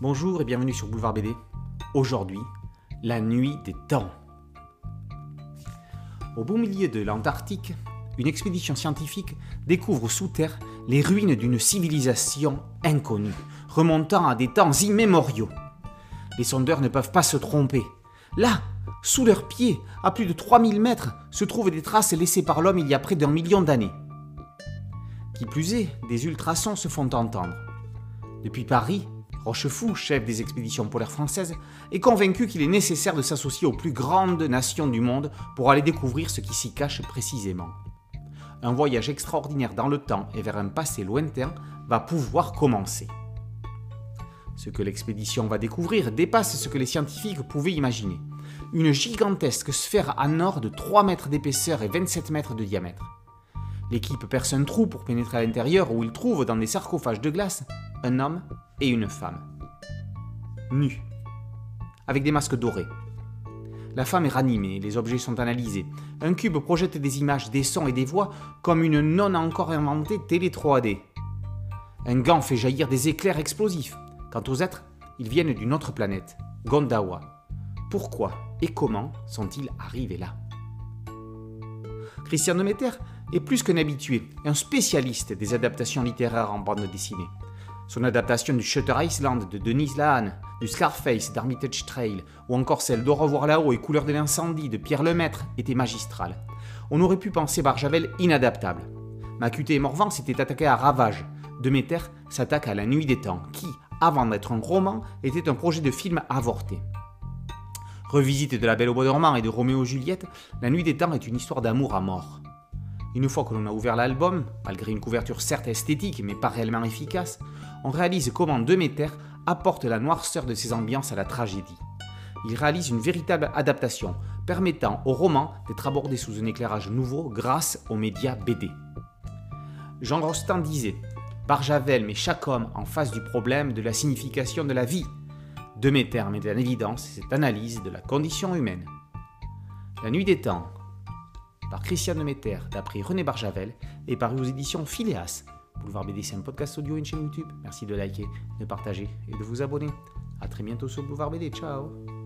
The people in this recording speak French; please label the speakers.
Speaker 1: Bonjour et bienvenue sur Boulevard BD. Aujourd'hui, la nuit des temps. Au beau milieu de l'Antarctique, une expédition scientifique découvre sous terre les ruines d'une civilisation inconnue, remontant à des temps immémoriaux. Les sondeurs ne peuvent pas se tromper. Là, sous leurs pieds, à plus de 3000 mètres, se trouvent des traces laissées par l'homme il y a près d'un million d'années. Qui plus est, des ultrasons se font entendre. Depuis Paris, Rochefou, chef des expéditions polaires françaises, est convaincu qu'il est nécessaire de s'associer aux plus grandes nations du monde pour aller découvrir ce qui s'y cache précisément. Un voyage extraordinaire dans le temps et vers un passé lointain va pouvoir commencer. Ce que l'expédition va découvrir dépasse ce que les scientifiques pouvaient imaginer. Une gigantesque sphère en or de 3 mètres d'épaisseur et 27 mètres de diamètre. L'équipe perce un trou pour pénétrer à l'intérieur où ils trouvent dans des sarcophages de glace un homme et une femme. Nus. Avec des masques dorés. La femme est ranimée, les objets sont analysés. Un cube projette des images, des sons et des voix comme une non encore inventée télé 3D. Un gant fait jaillir des éclairs explosifs. Quant aux êtres, ils viennent d'une autre planète, Gondawa. Pourquoi et comment sont-ils arrivés là? Christian Demeter est plus qu'un habitué, un spécialiste des adaptations littéraires en bande dessinée. Son adaptation du Shutter Island de Denise Lehane, du Scarface d'Armitage Trail, ou encore celle d'Au revoir là-haut et Couleur de l'incendie de Pierre Lemaître était magistrale. On aurait pu penser Barjavel inadaptable. Macuté et Morvan s'étaient attaqués à Ravage. Demeter s'attaque à La Nuit des Temps, qui, avant d'être un roman, était un projet de film avorté. Revisite de La Belle au Bois dormant et de Roméo et Juliette, La Nuit des Temps est une histoire d'amour à mort. Une fois que l'on a ouvert l'album, malgré une couverture certes esthétique mais pas réellement efficace, on réalise comment Demeter apporte la noirceur de ses ambiances à la tragédie. Il réalise une véritable adaptation, permettant au roman d'être abordé sous un éclairage nouveau grâce aux médias BD. Jean Rostand disait Barjavel met chaque homme en face du problème de la signification de la vie. Demeter met en évidence cette analyse de la condition humaine. La nuit des temps, par Christian Demeter, d'après René Barjavel, est paru aux éditions Phileas. Boulevard BD, c'est un podcast audio et une chaîne YouTube. Merci de liker, de partager et de vous abonner. A très bientôt sur Boulevard BD. Ciao